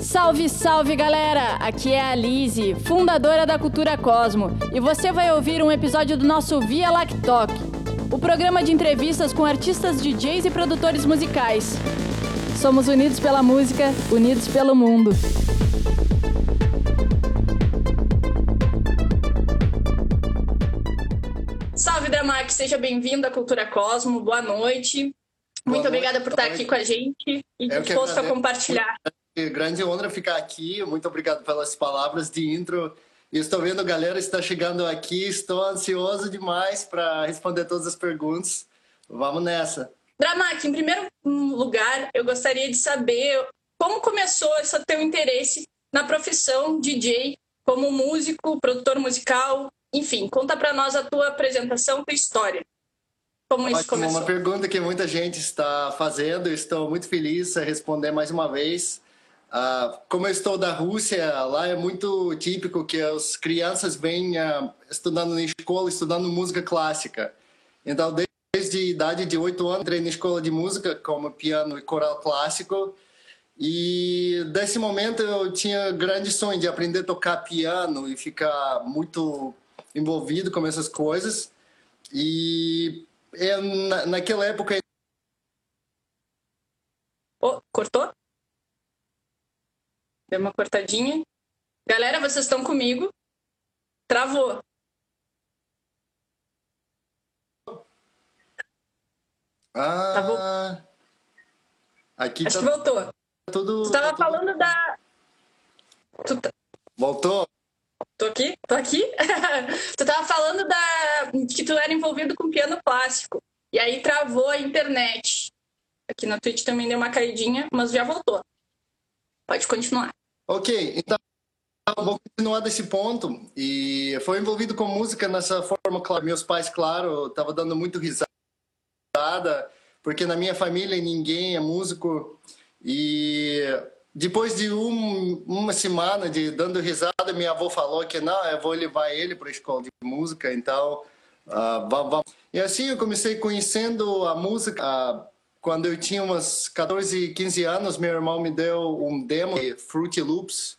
Salve, salve galera! Aqui é a Lise, fundadora da Cultura Cosmo, e você vai ouvir um episódio do nosso Via Lactoc, o programa de entrevistas com artistas, DJs e produtores musicais. Somos unidos pela música, unidos pelo mundo. Salve Dramac, seja bem-vindo à Cultura Cosmo, boa noite. Boa Muito noite, obrigada por estar noite. aqui com a gente e disposto a compartilhar. Grande honra ficar aqui. Muito obrigado pelas palavras de intro. estou vendo a galera está chegando aqui. Estou ansioso demais para responder todas as perguntas. Vamos nessa. Dramac, em primeiro lugar, eu gostaria de saber como começou esse teu interesse na profissão DJ, como músico, produtor musical, enfim, conta para nós a tua apresentação, tua história. Como Ótimo, isso começou? Uma pergunta que muita gente está fazendo, estou muito feliz em responder mais uma vez. Uh, como eu estou da Rússia, lá é muito típico que as crianças vêm uh, estudando na escola, estudando música clássica. Então, desde a idade de oito anos, entrei na escola de música, como piano e coral clássico. E desse momento eu tinha grande sonho de aprender a tocar piano e ficar muito envolvido com essas coisas. E é, na, naquela época. Oh, cortou? Deu uma cortadinha. Galera, vocês estão comigo? Travou. Ah, Travou. Aqui Acho tá... que voltou. Tudo, tu tava tá falando tudo... da. Tu tá... Voltou? Tô aqui? Tô aqui? tu tava falando da que tu era envolvido com piano clássico. E aí travou a internet. Aqui na Twitch também deu uma caidinha, mas já voltou. Pode continuar. Ok, então vou continuar desse ponto. E foi envolvido com música nessa forma, claro. Meus pais, claro, estavam dando muito risada, porque na minha família ninguém é músico. E depois de um, uma semana de dando risada, minha avó falou que não, eu vou levar ele para a escola de música, então uh, vamos. E assim eu comecei conhecendo a música. Uh, quando eu tinha uns 14, 15 anos, meu irmão me deu um demo de Fruity Loops.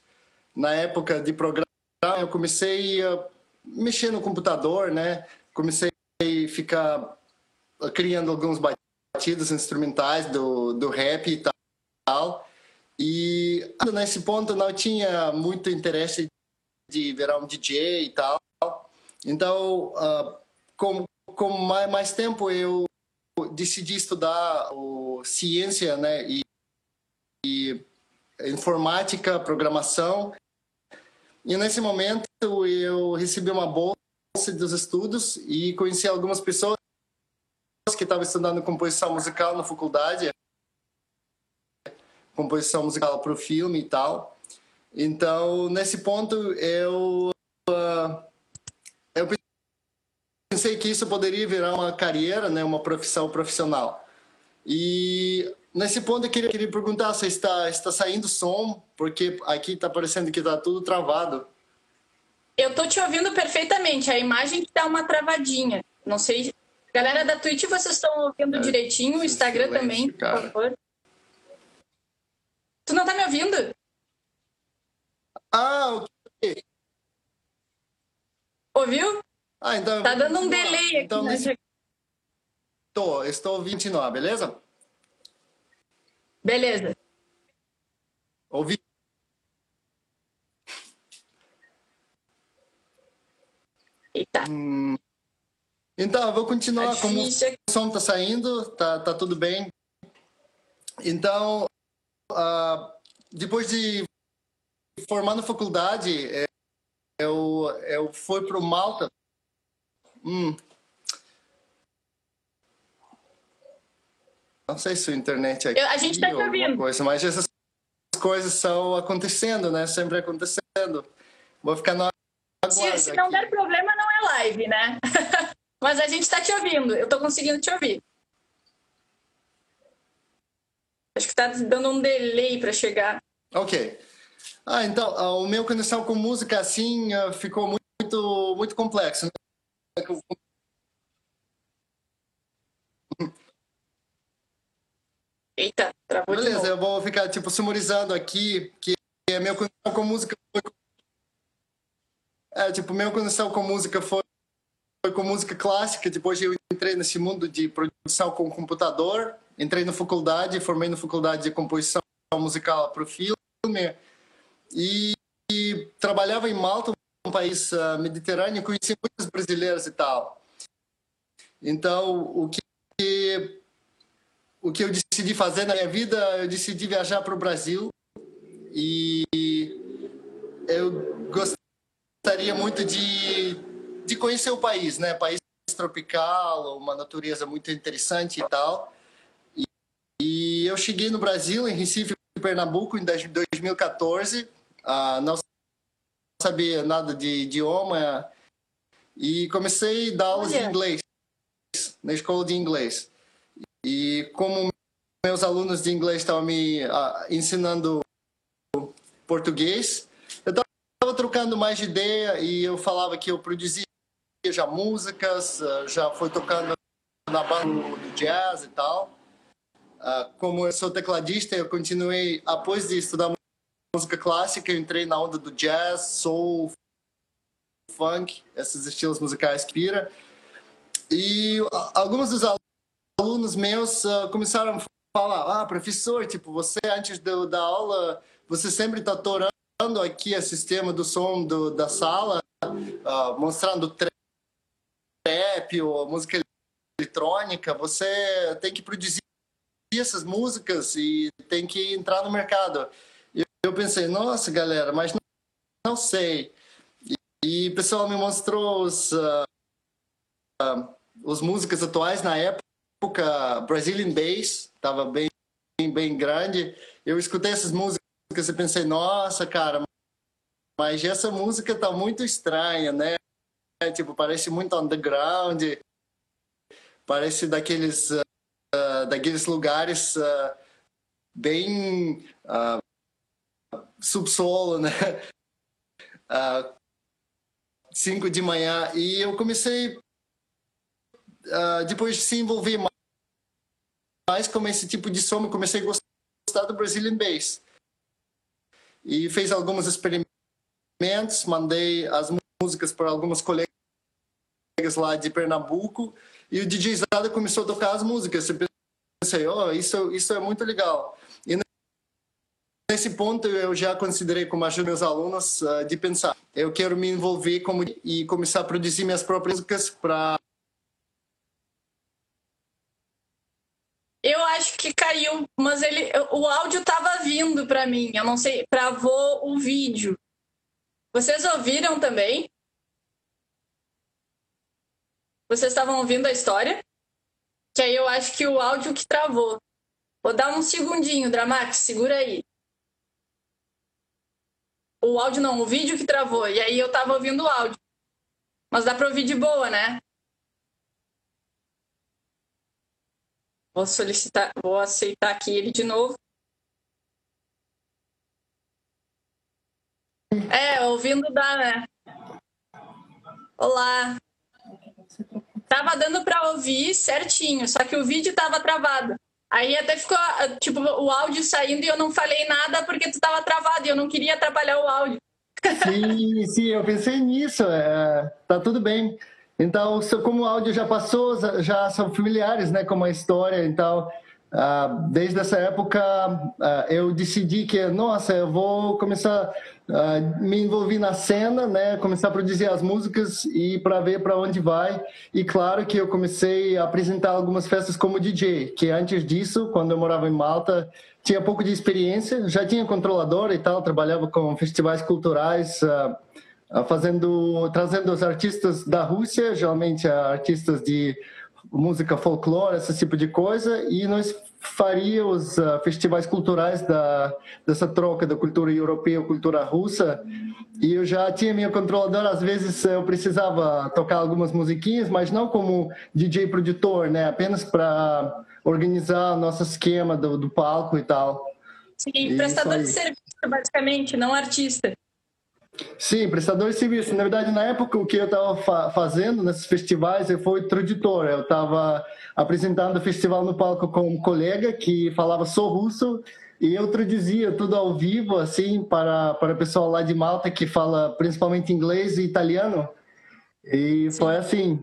Na época de programa, eu comecei a mexer no computador, né? Comecei a ficar criando alguns batidos instrumentais do, do rap e tal. E nesse ponto não tinha muito interesse de virar um DJ e tal. Então, uh, com, com mais, mais tempo, eu decidi estudar o, ciência né, e, e informática, programação. E nesse momento eu recebi uma bolsa dos estudos e conheci algumas pessoas que estavam estudando composição musical na faculdade composição musical para o filme e tal. Então, nesse ponto, eu, uh, pensei que isso poderia virar uma carreira, né, uma profissão profissional. E nesse ponto eu queria, queria perguntar se está, está saindo som, porque aqui está parecendo que está tudo travado. Eu tô te ouvindo perfeitamente, a imagem que dá uma travadinha. Não sei. Galera da Twitch, vocês estão ouvindo é, direitinho, o Instagram silêncio, também, por favor. Tu não tá me ouvindo? Ah, ok. Ouviu? Ah, então. Tá dando um delay aqui. Então, nesse... Tô, estou ouvindo continuar, beleza? Beleza. Ouvi. Eita. Hum... Então, eu vou continuar. Tá como o som tá saindo, tá, tá tudo bem. Então, uh, depois de formar na faculdade, é, eu, eu fui para o Malta. Hum. Não sei se a internet é aqui A gente está te ouvindo. Coisa, mas essas coisas estão acontecendo, né? Sempre acontecendo. Vou ficar na se, se não der problema, não é live, né? mas a gente está te ouvindo. Eu estou conseguindo te ouvir. Acho que está dando um delay para chegar. Ok. Ah, então, ah, o meu conexão com música assim ah, ficou muito, muito complexo. Né? Eita, travou Beleza, eu vou ficar tipo sumarizando aqui que a minha conexão com música foi. É, tipo, minha conexão com música foi, foi com música clássica. Depois eu entrei nesse mundo de produção com computador. Entrei na faculdade, formei na faculdade de composição musical para o filme. E, e, trabalhava em Malta, país uh, mediterrâneo, conheci muitos brasileiros e tal. Então, o que o que eu decidi fazer na minha vida, eu decidi viajar para o Brasil e eu gostaria muito de, de conhecer o país, né? País tropical, uma natureza muito interessante e tal. E, e eu cheguei no Brasil, em Recife, Pernambuco, em 2014. Ah, não sabia nada de idioma e comecei a dar aulas de inglês na escola de inglês. E como meus alunos de inglês estavam me uh, ensinando português, eu estava trocando mais de ideia e eu falava que eu produzia já músicas, uh, já foi tocando na banda do jazz e tal. Uh, como eu sou tecladista, eu continuei, após de estudar música clássica, eu entrei na onda do jazz, soul, funk, esses estilos musicais que vira. E alguns dos alunos meus uh, começaram a falar: ah, professor, tipo, você antes do, da aula, você sempre está torando aqui o sistema do som do, da sala, uh, mostrando trap ou música eletrônica. Você tem que produzir essas músicas e tem que entrar no mercado. Eu pensei: nossa, galera, mas não, não sei. E, o pessoal me mostrou os. Uh, os músicas atuais na época, Brazilian Bass, estava bem, bem grande. Eu escutei essas músicas e pensei, nossa, cara, mas essa música tá muito estranha, né? Tipo, parece muito underground, parece daqueles, uh, daqueles lugares uh, bem uh, subsolo, né? Uh, cinco de manhã. E eu comecei uh, depois de se envolver mais com esse tipo de som, comecei a gostar do Brazilian Bass. E fez alguns experimentos, mandei as músicas para algumas colegas lá de Pernambuco, e o DJ Zada começou a tocar as músicas. Eu pensei, oh, isso, isso é muito legal. Nesse ponto eu já considerei como ajuda meus alunos uh, de pensar, eu quero me envolver como, e começar a produzir minhas próprias músicas para Eu acho que caiu, mas ele, o áudio estava vindo para mim. Eu não sei, travou o vídeo. Vocês ouviram também? Vocês estavam ouvindo a história? Que aí eu acho que o áudio que travou. Vou dar um segundinho, Dramax, segura aí. O áudio não, o vídeo que travou. E aí eu tava ouvindo o áudio. Mas dá para ouvir de boa, né? Vou solicitar, vou aceitar aqui ele de novo. É, ouvindo dá, né? Olá. Tava dando para ouvir certinho, só que o vídeo tava travado. Aí até ficou, tipo, o áudio saindo e eu não falei nada porque tu tava travado e eu não queria atrapalhar o áudio. Sim, sim, eu pensei nisso. É, tá tudo bem. Então, como o áudio já passou, já são familiares, né, com a história. Então, uh, desde essa época, uh, eu decidi que, nossa, eu vou começar a uh, me envolver na cena, né, começar a produzir as músicas e para ver para onde vai. E claro que eu comecei a apresentar algumas festas como DJ, que antes disso, quando eu morava em Malta, tinha pouco de experiência, já tinha controladora e tal, trabalhava com festivais culturais. Ah, fazendo, trazendo os artistas da Rússia, geralmente artistas de música folclore, esse tipo de coisa, e nós faríamos uh, festivais culturais da, dessa troca da cultura europeia e cultura russa. E eu já tinha minha controladora, às vezes eu precisava tocar algumas musiquinhas, mas não como DJ produtor, né? Apenas para organizar nosso esquema do, do palco e tal. Sim, e prestador de serviço, basicamente, não artista. Sim, prestador de serviço. Na verdade, na época, o que eu estava fa fazendo nesses festivais, eu fui tradutor. Eu estava apresentando o festival no palco com um colega que falava sou russo E eu traduzia tudo ao vivo, assim, para, para o pessoal lá de Malta que fala principalmente inglês e italiano. E Sim. foi assim.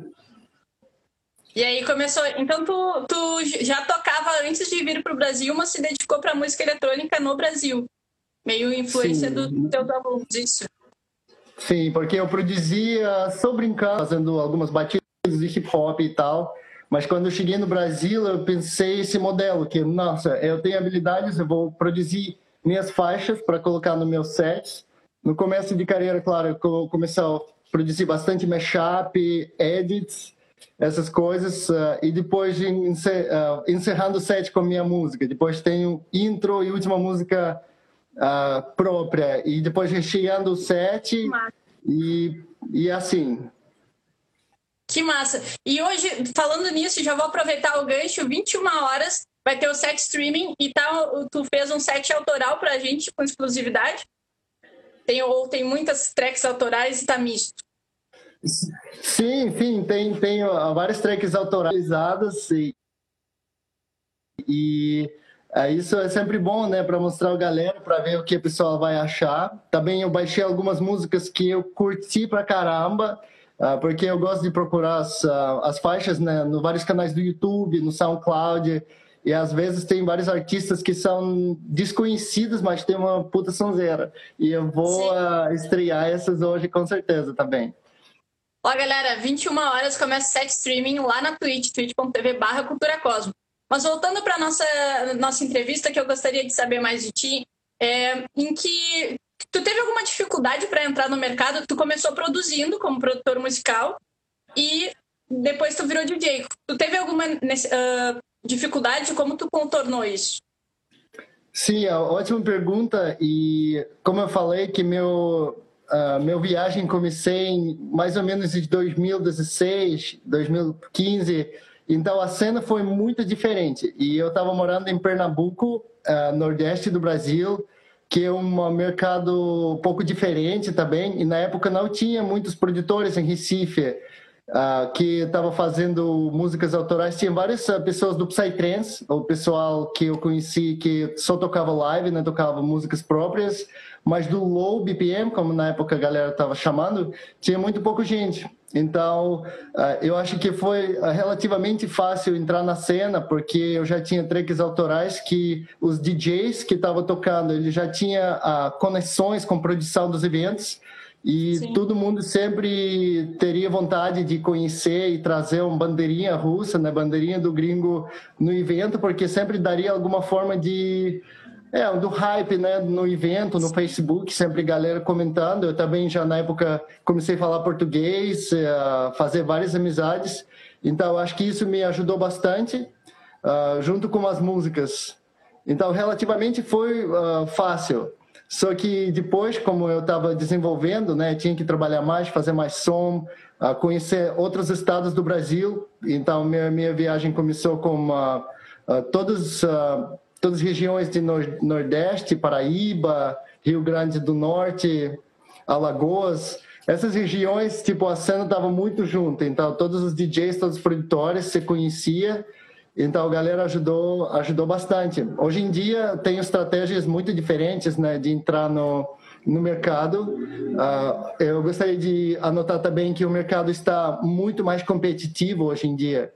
E aí começou. Então tu, tu já tocava antes de vir para o Brasil, mas se dedicou para música eletrônica no Brasil. Meio influência Sim. do teu alunos, isso. Sim, porque eu produzia só brincando, fazendo algumas batidas de hip hop e tal. Mas quando eu cheguei no Brasil, eu pensei esse modelo, que, nossa, eu tenho habilidades, eu vou produzir minhas faixas para colocar no meu set. No começo de carreira, claro, eu comecei a produzir bastante mashup, edits, essas coisas. Uh, e depois uh, encerrando o set com minha música. Depois tenho intro e última música uh, própria. E depois recheando o set. E, e assim, que massa. E hoje, falando nisso, já vou aproveitar o gancho, 21 horas, vai ter o set streaming e tá, tu fez um set autoral pra gente com exclusividade? Tem, ou tem muitas tracks autorais e tá misto? Sim, sim, tem, tem várias tracks autoralizadas e, e isso é sempre bom, né, para mostrar a galera, para ver o que a pessoa vai achar. Também eu baixei algumas músicas que eu curti pra caramba Uh, porque eu gosto de procurar as, uh, as faixas né, no vários canais do YouTube, no SoundCloud, e às vezes tem vários artistas que são desconhecidos, mas tem uma puta sonzeira. E eu vou uh, estrear essas hoje com certeza também. Ó, galera, 21 horas começa o set streaming lá na Twitch, twitch.tv barra Cultura Cosmo. Mas voltando para nossa nossa entrevista, que eu gostaria de saber mais de ti, é, em que Tu teve alguma dificuldade para entrar no mercado? Tu começou produzindo como produtor musical e depois tu virou DJ. Tu teve alguma uh, dificuldade? Como tu contornou isso? Sim, é ótima pergunta. E como eu falei que meu uh, meu viagem comecei em mais ou menos em 2016, 2015. Então a cena foi muito diferente. E eu estava morando em Pernambuco, uh, nordeste do Brasil que é um mercado um pouco diferente também. E na época não tinha muitos produtores em Recife uh, que estavam fazendo músicas autorais. Tinha várias uh, pessoas do Psytrance, o pessoal que eu conheci que só tocava live, não né, tocava músicas próprias. Mas do low BPM, como na época a galera estava chamando, tinha muito pouco gente. Então, ah, eu acho que foi ah, relativamente fácil entrar na cena, porque eu já tinha tracks autorais que os DJs que estavam tocando, ele já tinha ah, conexões com produção dos eventos e Sim. todo mundo sempre teria vontade de conhecer e trazer uma bandeirinha russa, né, bandeirinha do gringo no evento, porque sempre daria alguma forma de é, do hype, né, no evento, no Facebook, sempre galera comentando. Eu também já na época comecei a falar português, a fazer várias amizades. Então, acho que isso me ajudou bastante, uh, junto com as músicas. Então, relativamente foi uh, fácil. Só que depois, como eu estava desenvolvendo, né, tinha que trabalhar mais, fazer mais som, uh, conhecer outros estados do Brasil. Então, minha, minha viagem começou com todos todas as regiões de Nordeste, Paraíba, Rio Grande do Norte, Alagoas. Essas regiões, tipo, a cena estava muito junta, então todos os DJs, todos os produtores se conhecia, então a galera ajudou, ajudou bastante. Hoje em dia tem estratégias muito diferentes, né, de entrar no, no mercado. Uh, eu gostaria de anotar também que o mercado está muito mais competitivo hoje em dia.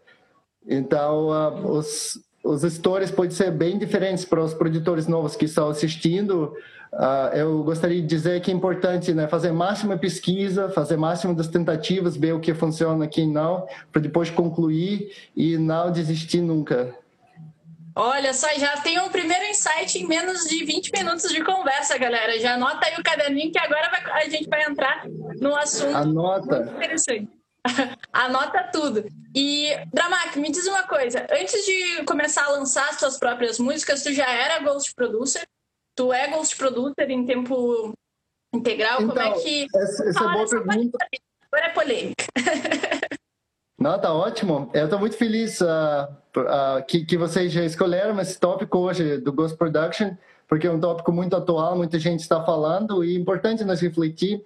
Então, uh, os, os stories podem ser bem diferentes para os produtores novos que estão assistindo. Uh, eu gostaria de dizer que é importante né, fazer máxima pesquisa, fazer máximo das tentativas, ver o que funciona, e não, para depois concluir e não desistir nunca. Olha só, já tem um primeiro insight em menos de 20 minutos de conversa, galera. Já anota aí o caderninho que agora vai, a gente vai entrar no assunto. Anota. Muito interessante. Anota tudo. E, Dramac, me diz uma coisa. Antes de começar a lançar as suas próprias músicas, tu já era Ghost Producer? Tu é Ghost Producer em tempo integral? Então, Como é então, que... Essa, essa é boa pergunta. Agora é polêmica. Não, tá ótimo. Eu estou muito feliz uh, uh, que, que vocês já escolheram esse tópico hoje do Ghost Production, porque é um tópico muito atual, muita gente está falando e é importante nós refletir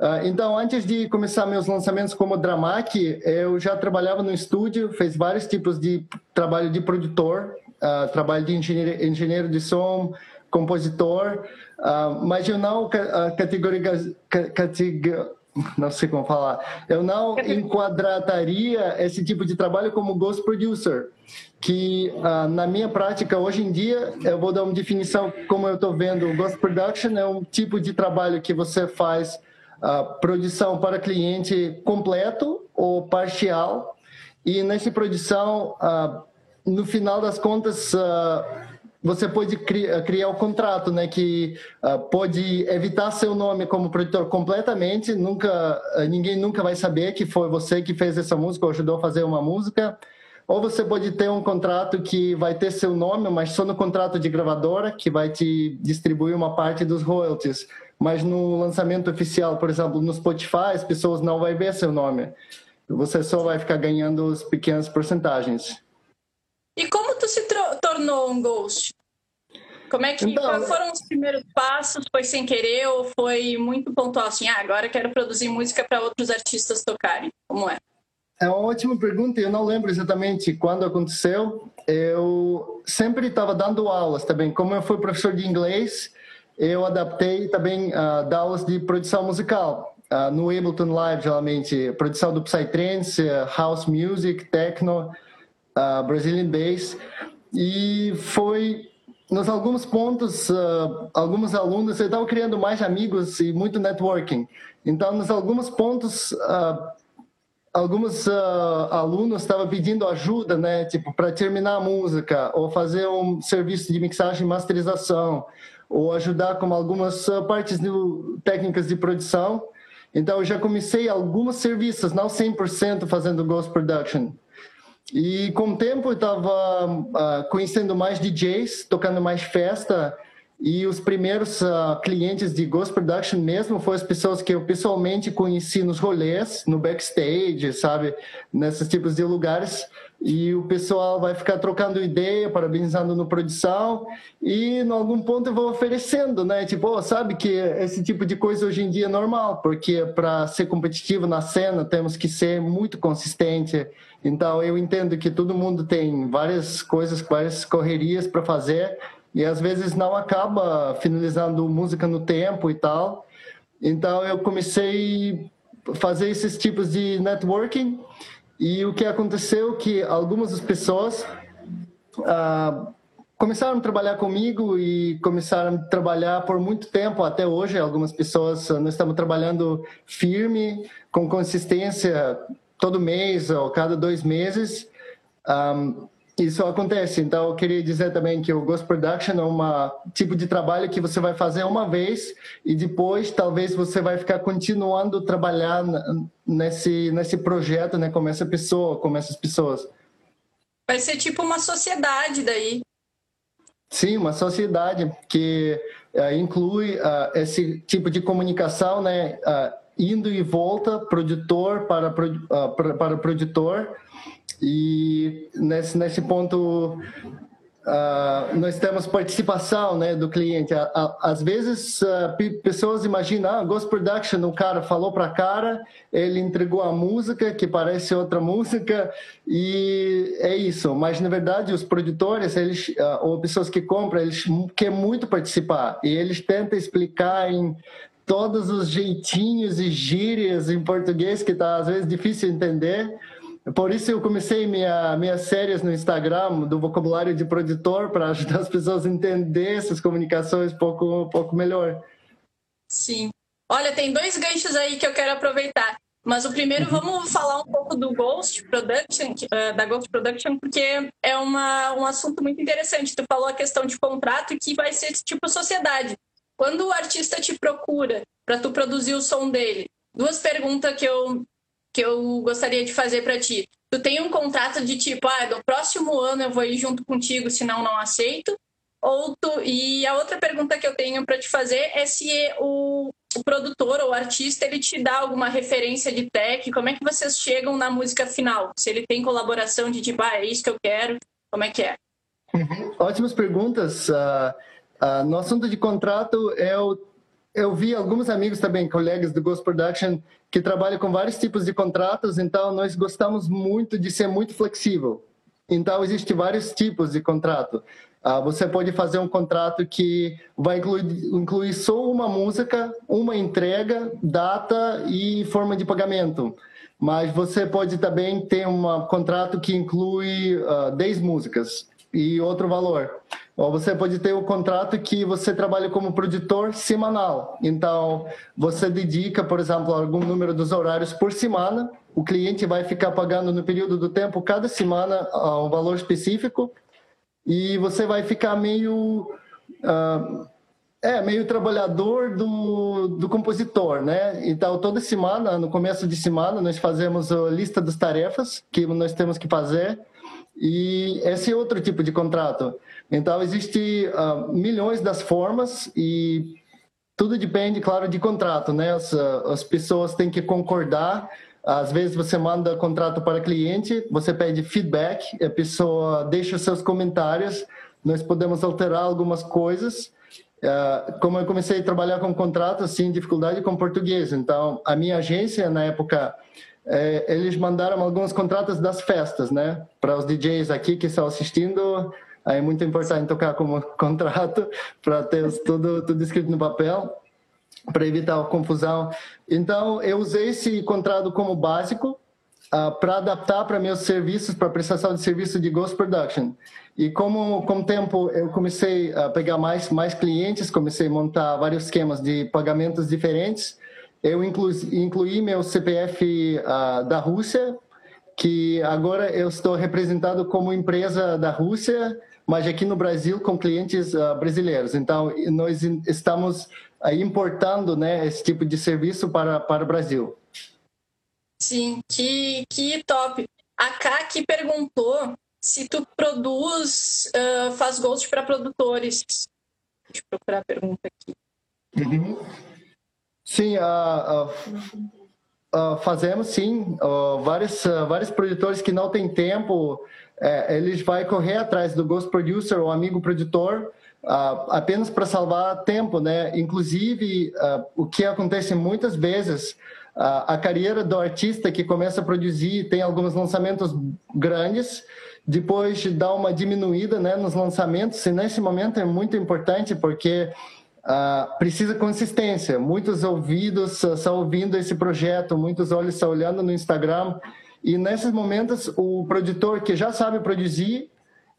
Uh, então, antes de começar meus lançamentos como Dramac, eu já trabalhava no estúdio, fez vários tipos de trabalho de produtor, trabalho de engenheiro, engenheiro de som, compositor, uh, mas eu não categorizo, não sei como falar, eu não enquadraria esse tipo de trabalho como ghost producer, que uh, na minha prática hoje em dia, eu vou dar uma definição como eu estou vendo, ghost production é um tipo de trabalho que você faz uh, produção para cliente completo ou parcial, e nessa produção, no final das contas, você pode criar, criar o contrato, né, que uh, pode evitar seu nome como produtor completamente, nunca uh, ninguém nunca vai saber que foi você que fez essa música ou ajudou a fazer uma música. Ou você pode ter um contrato que vai ter seu nome, mas só no contrato de gravadora, que vai te distribuir uma parte dos royalties. Mas no lançamento oficial, por exemplo, no Spotify, as pessoas não vão ver seu nome. Você só vai ficar ganhando as pequenas porcentagens. E como tornou um ghost? Como é que então, foram os primeiros passos? Foi sem querer ou foi muito pontual assim? Ah, agora quero produzir música para outros artistas tocarem. Como é? É uma ótima pergunta. Eu não lembro exatamente quando aconteceu. Eu sempre estava dando aulas também. Como eu fui professor de inglês, eu adaptei também uh, aulas de produção musical. Uh, no Ableton Live, geralmente, produção do Psytrance, uh, House Music, Techno, uh, Brazilian Bass. E foi nos alguns pontos, uh, alguns alunos estavam criando mais amigos e muito networking. Então, nos alguns pontos, uh, alguns uh, alunos estavam pedindo ajuda, né, tipo para terminar a música ou fazer um serviço de mixagem e masterização ou ajudar com algumas partes técnicas de produção. Então, eu já comecei alguns serviços, não 100% fazendo ghost production. E com o tempo eu estava uh, conhecendo mais DJs, tocando mais festa, e os primeiros uh, clientes de Ghost Production mesmo foram as pessoas que eu pessoalmente conheci nos rolês, no backstage, sabe? Nesses tipos de lugares. E o pessoal vai ficar trocando ideia, parabenizando no produção. E em algum ponto eu vou oferecendo, né? Tipo, oh, sabe que esse tipo de coisa hoje em dia é normal, porque para ser competitivo na cena temos que ser muito consistente então, eu entendo que todo mundo tem várias coisas, várias correrias para fazer e às vezes não acaba finalizando música no tempo e tal. Então, eu comecei a fazer esses tipos de networking e o que aconteceu é que algumas das pessoas uh, começaram a trabalhar comigo e começaram a trabalhar por muito tempo até hoje. Algumas pessoas nós estamos trabalhando firme, com consistência todo mês ou cada dois meses. Um, isso acontece. Então, eu queria dizer também que o Ghost Production é um tipo de trabalho que você vai fazer uma vez e depois talvez você vai ficar continuando a trabalhar nesse, nesse projeto, né, com essa pessoa, com essas pessoas. Vai ser tipo uma sociedade daí. Sim, uma sociedade que uh, inclui uh, esse tipo de comunicação, né? Uh, indo e volta, produtor para, uh, para, para produtor. E nesse, nesse ponto, uh, nós temos participação né, do cliente. Às vezes, uh, pessoas imaginam, ah, Ghost Production, o cara falou para cara, ele entregou a música, que parece outra música, e é isso. Mas, na verdade, os produtores, eles, uh, ou pessoas que compram, eles querem muito participar. E eles tentam explicar em todos os jeitinhos e gírias em português que tá às vezes difícil entender. Por isso eu comecei minha minhas séries no Instagram do vocabulário de produtor para ajudar as pessoas a entender essas comunicações um pouco um pouco melhor. Sim. Olha, tem dois ganchos aí que eu quero aproveitar. Mas o primeiro, uhum. vamos falar um pouco do Ghost Production, uh, da Ghost Production, porque é uma, um assunto muito interessante. Tu falou a questão de contrato que vai ser tipo sociedade. Quando o artista te procura para tu produzir o som dele, duas perguntas que eu que eu gostaria de fazer para ti. Tu tem um contrato de tipo, ah, do próximo ano eu vou ir junto contigo, senão não aceito? Ou tu... E a outra pergunta que eu tenho para te fazer é se o, o produtor ou o artista ele te dá alguma referência de tech, como é que vocês chegam na música final? Se ele tem colaboração de tipo, ah, é isso que eu quero, como é que é? Uhum. Ótimas perguntas. Uh, Uh, no assunto de contrato, eu, eu vi alguns amigos também, colegas do Ghost Production, que trabalham com vários tipos de contratos, então nós gostamos muito de ser muito flexível. Então, existem vários tipos de contrato. Uh, você pode fazer um contrato que vai incluir, incluir só uma música, uma entrega, data e forma de pagamento. Mas você pode também ter um contrato que inclui uh, 10 músicas e outro valor. Ou você pode ter um contrato que você trabalha como produtor semanal. Então, você dedica, por exemplo, algum número dos horários por semana. O cliente vai ficar pagando no período do tempo, cada semana, um valor específico e você vai ficar meio uh, é meio trabalhador do, do compositor, né? Então toda semana, no começo de semana, nós fazemos a lista das tarefas que nós temos que fazer e esse é outro tipo de contrato. Então existe uh, milhões das formas e tudo depende, claro, de contrato, né? As, as pessoas têm que concordar às vezes você manda contrato para cliente, você pede feedback, a pessoa deixa seus comentários, nós podemos alterar algumas coisas. Uh, como eu comecei a trabalhar com contrato, assim, dificuldade com português. Então, a minha agência, na época, eh, eles mandaram alguns contratos das festas, né? Para os DJs aqui que estão assistindo, é muito importante tocar como contrato para ter tudo, tudo escrito no papel para evitar a confusão. Então, eu usei esse contrato como básico uh, para adaptar para meus serviços, para prestação de serviço de Ghost Production. E como com o tempo eu comecei a pegar mais mais clientes, comecei a montar vários esquemas de pagamentos diferentes, eu inclu, incluí meu CPF uh, ah, da Rússia, que agora eu estou representado como empresa da Rússia, mas aqui no Brasil com clientes uh, brasileiros. Então, nós estamos importando né, esse tipo de serviço para, para o Brasil. Sim, que, que top. A Kaki perguntou se tu produz, uh, faz ghost para produtores. Deixa eu procurar a pergunta aqui. Uhum. Sim, uh, uh, fazemos sim. vários, vários produtores que não têm tempo, eh, eles vão correr atrás do ghost producer ou amigo produtor Uh, apenas para salvar tempo, né? Inclusive, uh, o que acontece muitas vezes, uh, a carreira do artista que começa a produzir tem alguns lançamentos grandes, depois dá uma diminuída, né, nos lançamentos. E nesse momento é muito importante porque precisa consistência. Muitos ouvidos estão ouvindo esse projeto, muitos olhos estão olhando no Instagram. E nesses momentos, o produtor que já sabe produzir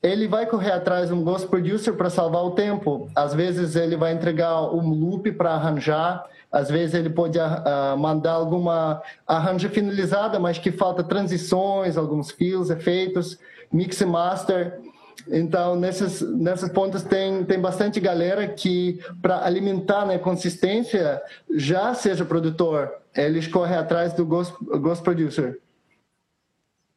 ele vai correr atrás de um ghost producer para salvar o tempo. Às vezes ele vai entregar um loop para arranjar, às vezes ele pode uh, mandar alguma arranjo finalizada, mas que falta transições, alguns fios, efeitos, mix e master. Então, nesses, nesses pontos tem, tem bastante galera que, para alimentar né, consistência, já seja produtor, eles correm atrás do ghost, ghost producer.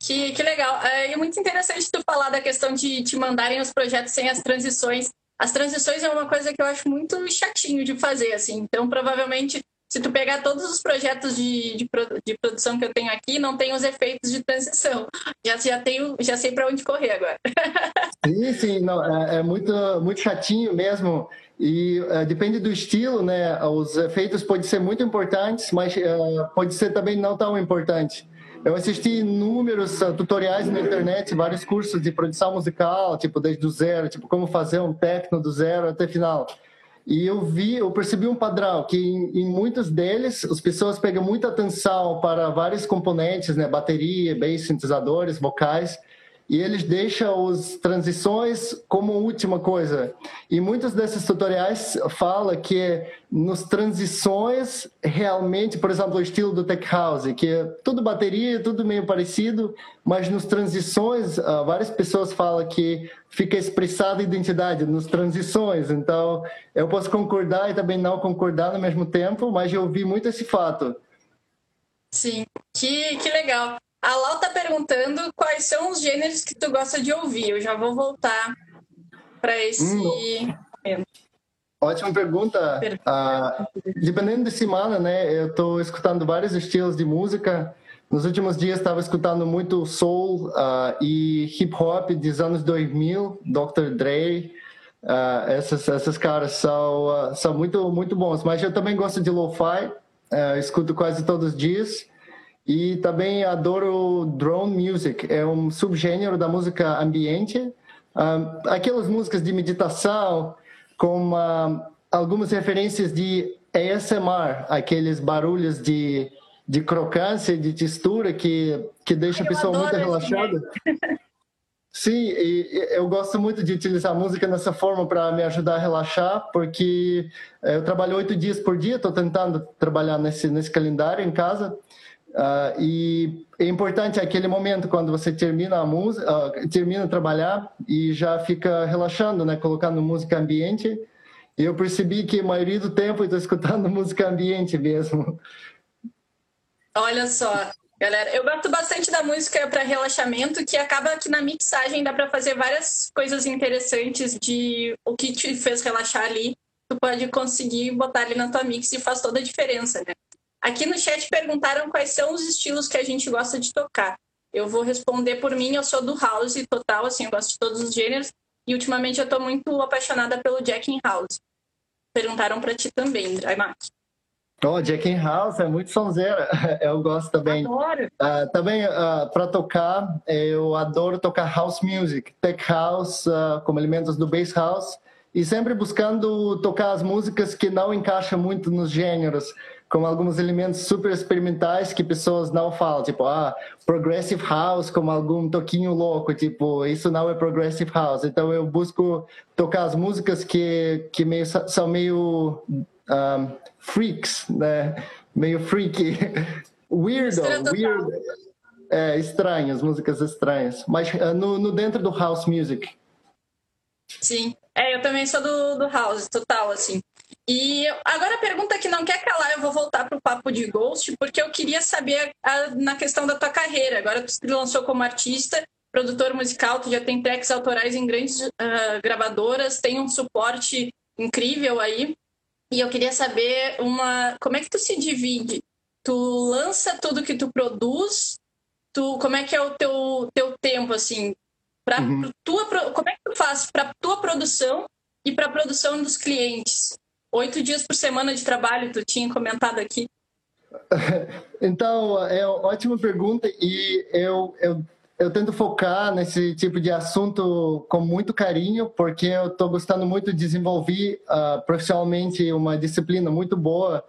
Que, que legal. É, é muito interessante tu falar da questão de te mandarem os projetos sem as transições. As transições é uma coisa que eu acho muito chatinho de fazer, assim. Então, provavelmente, se tu pegar todos os projetos de, de, de produção que eu tenho aqui, não tem os efeitos de transição. Já, já, tenho, já sei para onde correr agora. Sim, sim. Não, é, é muito, muito chatinho mesmo. E uh, depende do estilo, né? Os efeitos podem ser muito importantes, mas uh, pode ser também não tão importante. Eu assisti inúmeros uh, tutoriais na internet, vários cursos de produção musical, tipo desde o zero, tipo como fazer um techno do zero até final. E eu vi, eu percebi um padrão que em, em muitos deles as pessoas pegam muita atenção para vários componentes, né, bateria, bass, sintetizadores, vocais, e eles deixam as transições como última coisa. E muitos desses tutoriais falam que nos transições realmente, por exemplo, o estilo do tech house, que é tudo bateria, tudo meio parecido, mas nos transições, ah, várias pessoas falam que fica expressada a identidade nos transições. Então, eu posso concordar e também não concordar no mesmo tempo, mas eu vi muito esse fato. Sim, que, que legal. A Lau tá perguntando quais são os gêneros que tu gosta de ouvir. Eu já vou voltar para esse hum. Ótima pergunta. Ah, dependendo de semana, né? Eu estou escutando vários estilos de música. Nos últimos dias estava escutando muito soul uh, e hip hop dos anos 2000, Dr. Dre. Uh, essas, essas caras são, uh, são muito, muito bons. Mas eu também gosto de lo-fi, escuto quase todos os dias. E também adoro drone music, é um subgênero da música ambiente. Uh, aquelas músicas de meditação com uh, algumas referências de ASMR, aqueles barulhos de, de crocância, de textura que, que deixa a pessoa muito relaxada. Sim, eu gosto muito de utilizar a música nessa forma para me ajudar a relaxar, porque eh, eu trabalho oito dias por dia, estou tentando trabalhar nesse, nesse calendário em casa. Uh, e é importante aquele momento quando você termina a música, uh, termina trabalhar e já fica relaxando, né, colocando música ambiente. E eu percebi que a maioria do tempo eu estou escutando música ambiente mesmo. Olha só, galera, eu gosto bastante da música para relaxamento, que acaba que na mixagem dá para fazer várias coisas interessantes de o que te fez relaxar ali. Tu pode conseguir botar ali na tua mix e faz toda a diferença, né? Aqui no chat perguntaram quais são os estilos que a gente gosta de tocar. Eu vou responder por mim, eu sou do house total, assim, eu gosto de todos os gêneros. E ultimamente eu tô muito apaixonada pelo Jack in House. Perguntaram para ti também, Draimak. Oh, Jack in House é muito sonzeira. Eu gosto também. Adoro. Uh, também uh, ah, para tocar, eu adoro tocar house music, tech house, uh, como elementos do bass house e sempre buscando tocar as músicas que não encaixam muito nos gêneros com alguns elementos super experimentais que pessoas não falam, tipo, ah, progressive house, como algum toquinho louco, tipo, isso não é progressive house. Então eu busco tocar as músicas que, que meio, são meio um, freaks, né? Meio freaky, weirdo, weird, é, estranhas, músicas estranhas, mas uh, no, no dentro do house music. Sim, é, eu também sou do, do house, total, assim. E agora a pergunta que não quer calar, eu vou voltar para o papo de Ghost, porque eu queria saber a, na questão da tua carreira. Agora tu se lançou como artista, produtor musical, tu já tem tracks autorais em grandes uh, gravadoras, tem um suporte incrível aí. E eu queria saber uma, como é que tu se divide? Tu lança tudo que tu produz? Tu, como é que é o teu, teu tempo assim? Pra uhum. tua, como é que tu faz para tua produção e para a produção dos clientes? Oito dias por semana de trabalho, tu tinha comentado aqui. Então, é ótima pergunta e eu, eu, eu tento focar nesse tipo de assunto com muito carinho, porque eu estou gostando muito de desenvolver uh, profissionalmente uma disciplina muito boa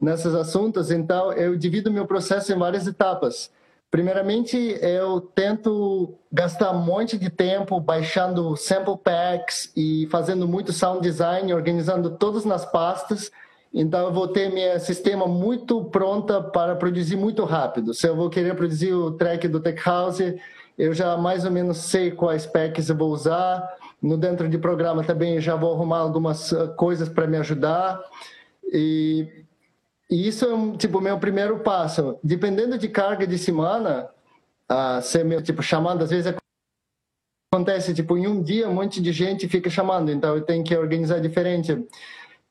nesses assuntos, então eu divido meu processo em várias etapas. Primeiramente, eu tento gastar um monte de tempo baixando sample packs e fazendo muito sound design, organizando todos nas pastas. Então, eu vou ter meu sistema muito pronta para produzir muito rápido. Se eu vou querer produzir o track do Tech House, eu já mais ou menos sei quais packs eu vou usar. No dentro de programa também já vou arrumar algumas ah, coisas para me ajudar. E e isso é, tipo, meu primeiro passo. Dependendo de carga de semana, uh, ser meu, tipo, chamando, às vezes acontece, tipo, em um dia um monte de gente fica chamando, então eu tenho que organizar diferente.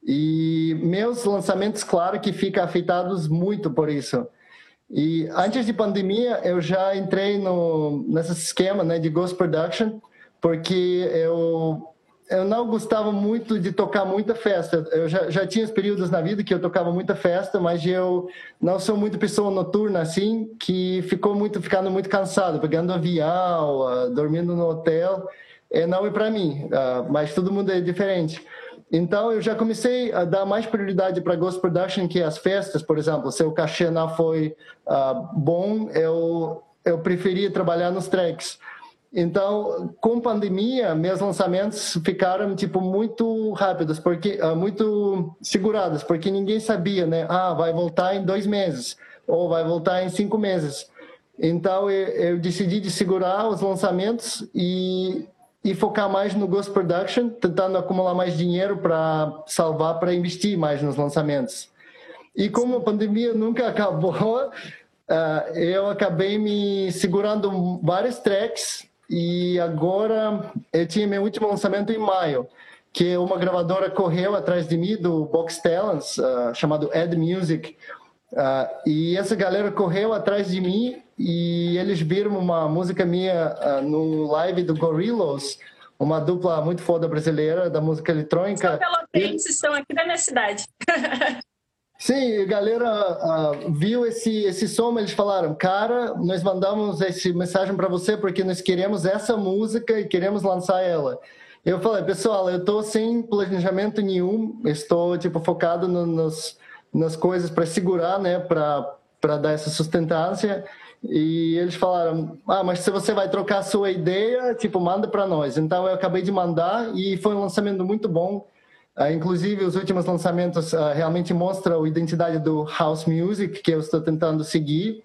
E meus lançamentos, claro que ficam afetados muito por isso. E antes de pandemia, eu já entrei no, nesse esquema né, de Ghost Production, porque eu eu não gostava muito de tocar muita festa. Eu já, já tinha os períodos na vida que eu tocava muita festa, mas eu não sou muito pessoa noturna assim, que ficou muito ficando muito cansado, pegando avião, uh, dormindo no hotel. É, não é para mim, uh, mas todo mundo é diferente. Então eu já comecei a dar mais prioridade para Ghost Production que as festas, por exemplo. Se o cachê não foi uh, bom, eu eu preferia trabalhar nos tracks. Então, com pandemia, meus lançamentos ficaram tipo muito rápidos, porque uh, muito segurados, porque ninguém sabia, né? Ah, vai voltar em dois meses ou vai voltar em cinco meses. Então, eu, eu decidi de segurar os lançamentos e, e focar mais no Ghost Production, tentando acumular mais dinheiro para salvar, para investir mais nos lançamentos. E como a pandemia nunca acabou, uh, eu acabei me segurando vários tracks e agora eu tinha meu último lançamento em maio, que uma gravadora correu atrás de mim do Box Talents, uh, chamado Ed Music. Uh, e essa galera correu atrás de mim e eles viram uma música minha uh, no live do Gorillaz, uma dupla muito foda brasileira da música eletrônica. Os pelotenses estão aqui da minha cidade. Sim, a galera uh, viu esse, esse som, eles falaram, cara, nós mandamos esse mensagem para você porque nós queremos essa música e queremos lançar ela. Eu falei, pessoal, eu estou sem planejamento nenhum, estou tipo focado no, nos, nas coisas para segurar, né, para dar essa sustentância. E eles falaram, ah, mas se você vai trocar a sua ideia, tipo, manda para nós. Então eu acabei de mandar e foi um lançamento muito bom inclusive, os últimos lançamentos uh, realmente mostram a identidade do house music que eu estou tentando seguir.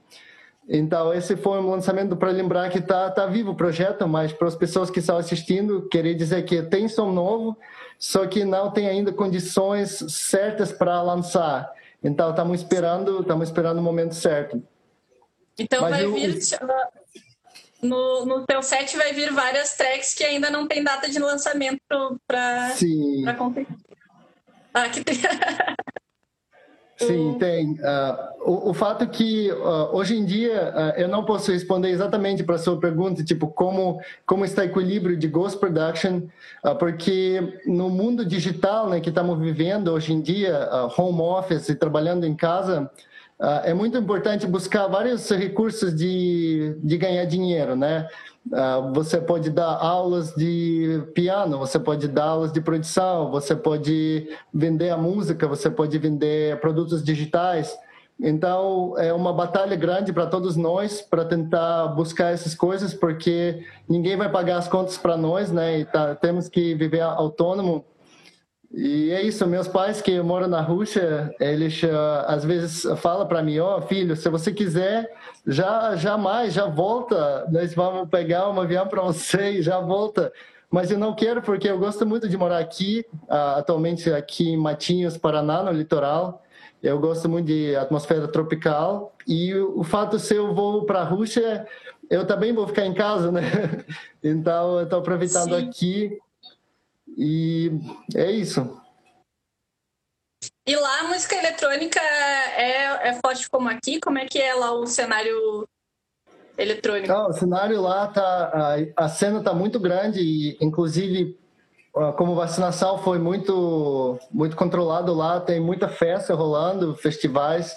Então, esse foi um lançamento para lembrar que está tá vivo o projeto, mas para as pessoas que estão assistindo, queria dizer que tem som novo, só que não tem ainda condições certas para lançar. Então, estamos esperando, estamos esperando o momento certo. Então, mas vai eu... vir no, no teu set vai vir várias tracks que ainda não tem data de lançamento para competir. Ah, que tem. Sim, tem. Uh, o, o, fato que uh, hoje em dia uh, eu não posso responder exatamente para a sua pergunta, tipo como como está o equilíbrio de ghost production, porque no mundo digital, né, que estamos vivendo hoje em dia, home office e trabalhando em casa, é muito importante buscar vários recursos de, de ganhar dinheiro, né? Uh, você pode dar aulas de piano, você pode dar aulas de produção, você pode vender a música, você pode vender produtos digitais. Então, é uma batalha grande para todos nós para tentar buscar essas coisas, porque ninguém vai pagar as contas para nós, né? E tá, temos que viver autônomo. E é isso, meus pais que moram na Rússia, eles uh, às vezes falam para mim, ó oh, filho, se você quiser, já jamais, já volta, nós vamos pegar um avião para você e já volta. Mas eu não quero porque eu gosto muito de morar aqui, uh, atualmente aqui em Matinhos, Paraná, no litoral. Eu gosto muito de atmosfera tropical e o, o fato se eu vou para a Rússia, eu também vou ficar em casa, né? Então eu estou aproveitando Sim. aqui e é isso. E lá a música eletrônica é, é forte como aqui? Como é que é lá o cenário eletrônico? Não, o cenário lá tá. A, a cena tá muito grande e, inclusive, como vacinação foi muito, muito controlado lá, tem muita festa rolando, festivais.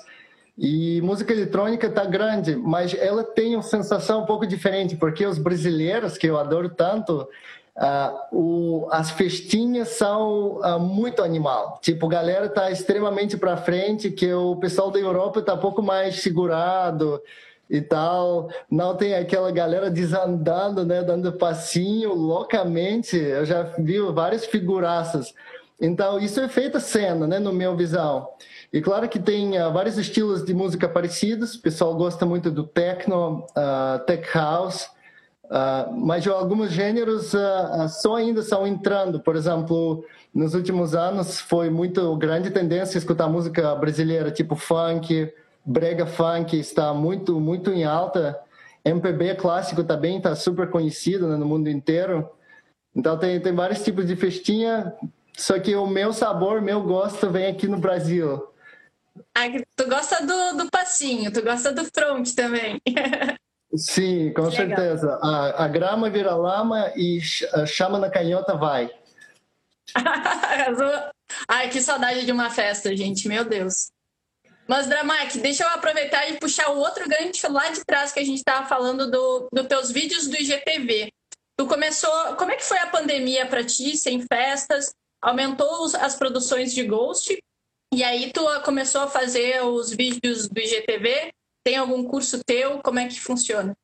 E música eletrônica tá grande, mas ela tem uma sensação um pouco diferente, porque os brasileiros, que eu adoro tanto, Uh, o, as festinhas são uh, muito animal. Tipo, a galera tá extremamente para frente, que o pessoal da Europa tá um pouco mais segurado e tal. Não tem aquela galera desandando, né, dando passinho loucamente. Eu já vi várias figuraças. Então, isso é feita cena, né, no meu visão. E claro que tem uh, vários estilos de música parecidos. O pessoal gosta muito do techno, tech house, Uh, mas alguns gêneros uh, só ainda estão entrando. Por exemplo, nos últimos anos foi muito grande tendência escutar música brasileira, tipo funk, brega funk, está muito muito em alta. MPB clássico também está super conhecido né, no mundo inteiro. Então tem, tem vários tipos de festinha, só que o meu sabor, meu gosto vem aqui no Brasil. Ah, tu gosta do, do passinho, tu gosta do front também. Sim, com certeza. A, a, grama vira lama e chama na canhota vai. Ai, que saudade de uma festa, gente, meu Deus. Mas, Dramac, deixa eu aproveitar e puxar o outro gancho lá de trás que a gente estava falando dos do teus vídeos do IGTV. Tu começou. Como é que foi a pandemia para ti, sem festas? Aumentou as produções de Ghost? E aí tu começou a fazer os vídeos do IGTV? Tem algum curso teu? Como é que funciona?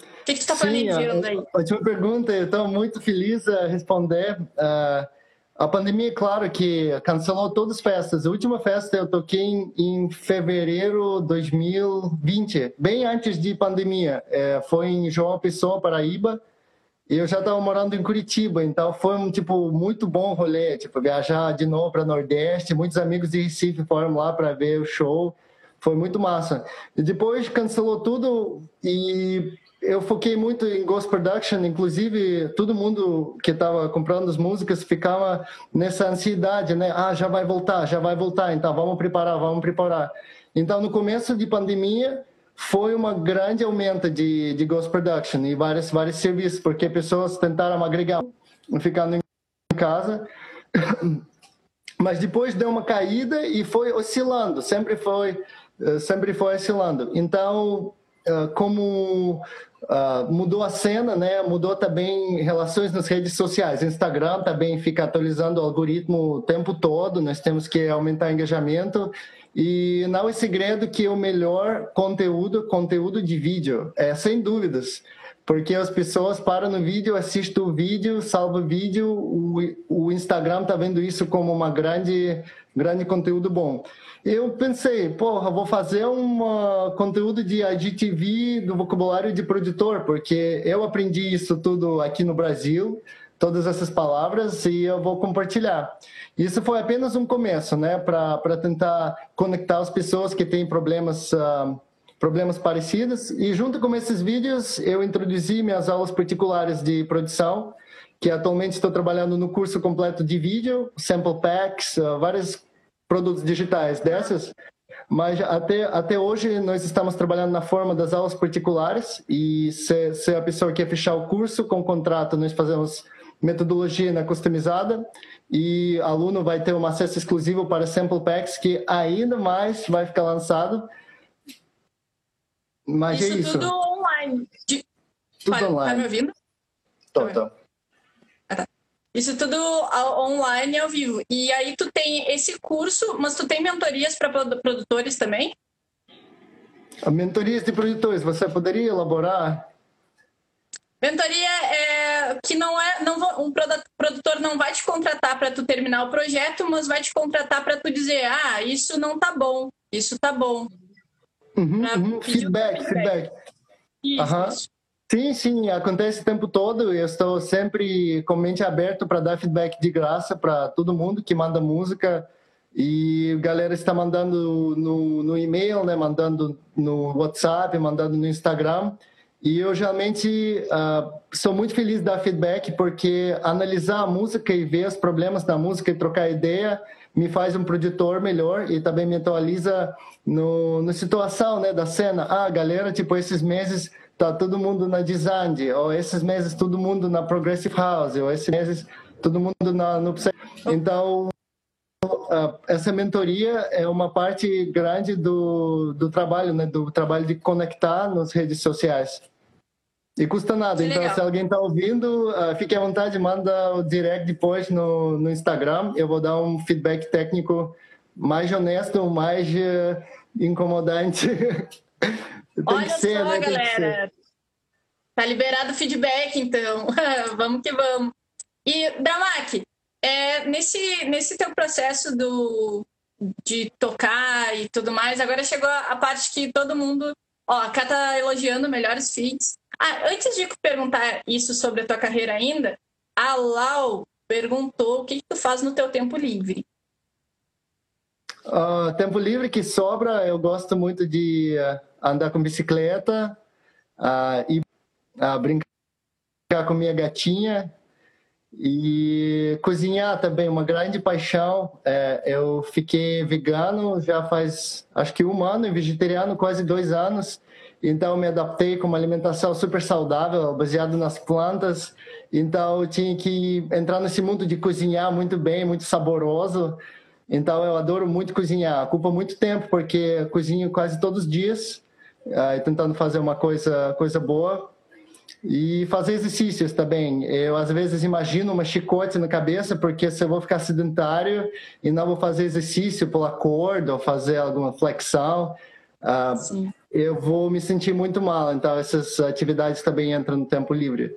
O que, que tu está planejando aí? Ótima pergunta, eu estou muito feliz a responder. Uh, a pandemia, claro que cancelou todas as festas. A última festa eu toquei em, em fevereiro de 2020, bem antes de pandemia. É, foi em João Pessoa, Paraíba. E eu já estava morando em Curitiba, então foi um tipo muito bom rolê, tipo viajar de novo para Nordeste. Muitos amigos de Recife foram lá para ver o show. Foi muito massa. E depois cancelou tudo e eu foquei muito em Ghost Production, inclusive todo mundo que estava comprando as músicas ficava nessa ansiedade, né? Ah, já vai voltar, já vai voltar, então vamos preparar, vamos preparar. Então, no começo de pandemia, foi uma grande aumento de, de Ghost Production e vários, vários serviços, porque pessoas tentaram agregar, ficando em casa. mas depois deu uma caída e foi oscilando, sempre foi, sempre foi oscilando. Então, uh, como Uh, mudou a cena, né? Mudou também relações nas redes sociais. Instagram também fica atualizando o algoritmo o tempo todo. Nós temos que aumentar engajamento. E não é segredo que o melhor conteúdo, conteúdo de vídeo, é sem dúvidas. Porque as pessoas param no vídeo, assistem o vídeo, salvam o vídeo, o, o Instagram está vendo isso como uma grande, grande conteúdo bom eu pensei, porra, vou fazer um conteúdo de IGTV do vocabulário de produtor, porque eu aprendi isso tudo aqui no Brasil, todas essas palavras, e eu vou compartilhar. Isso foi apenas um começo, né, para tentar conectar as pessoas que têm problemas. Uh, problemas parecidos e junto com esses vídeos eu introduzi minhas aulas particulares de produção que atualmente estou trabalhando no curso completo de vídeo, sample packs, uh, várias produtos digitais dessas, mas até, até hoje nós estamos trabalhando na forma das aulas particulares e se, se a pessoa quer fechar o curso com contrato, nós fazemos metodologia na customizada e o aluno vai ter um acesso exclusivo para sample packs que ainda mais vai ficar lançado. Mas isso é isso. tudo online. De... Tudo online. Tá me ouvindo? Tô, tô. Isso tudo online ao vivo. E aí tu tem esse curso, mas tu tem mentorias para produtores também? Mentorias de produtores, você poderia elaborar? Mentoria é que não é, não um produtor não vai te contratar para tu terminar o projeto, mas vai te contratar para tu dizer, ah, isso não tá bom, isso tá bom. Uhum, uhum. Feedback, feedback. Isso, uhum. isso. Sim, sim, acontece o tempo todo. Eu estou sempre com mente aberta para dar feedback de graça para todo mundo que manda música. E a galera está mandando no, no e-mail, né? mandando no WhatsApp, mandando no Instagram. E eu geralmente uh, sou muito feliz de dar feedback porque analisar a música e ver os problemas da música e trocar ideia me faz um produtor melhor e também me atualiza no, na situação né, da cena. Ah, galera, tipo, esses meses tá todo mundo na design, ou esses meses todo mundo na progressive house, ou esses meses todo mundo na no então essa mentoria é uma parte grande do, do trabalho, né? Do trabalho de conectar nas redes sociais. E custa nada. então, se alguém está ouvindo, uh, fique à vontade, manda o direct depois no, no Instagram. Eu vou dar um feedback técnico mais honesto, mais uh, incomodante. Tem Olha ser, só, né? galera. Tá liberado o feedback, então. vamos que vamos. E, Damac, é, nesse, nesse teu processo do, de tocar e tudo mais, agora chegou a parte que todo mundo. Ó, a Cá tá elogiando melhores feeds. Ah, antes de perguntar isso sobre a tua carreira ainda, a Lau perguntou o que, que tu faz no teu tempo livre. Uh, tempo livre que sobra, eu gosto muito de uh, andar com bicicleta e brincar com minha gatinha e cozinhar também, uma grande paixão. É, eu fiquei vegano já faz acho que um ano e vegetariano quase dois anos. Então me adaptei com uma alimentação super saudável, baseada nas plantas. Então eu tinha que entrar nesse mundo de cozinhar muito bem, muito saboroso. Então eu adoro muito cozinhar. Ocupa muito tempo porque cozinho quase todos os dias, uh, tentando fazer uma coisa coisa boa. E fazer exercícios também. Eu, às vezes, imagino uma chicote na cabeça, porque se eu vou ficar sedentário e não vou fazer exercício pela corda ou fazer alguma flexão, uh, eu vou me sentir muito mal. Então, essas atividades também entram no tempo livre.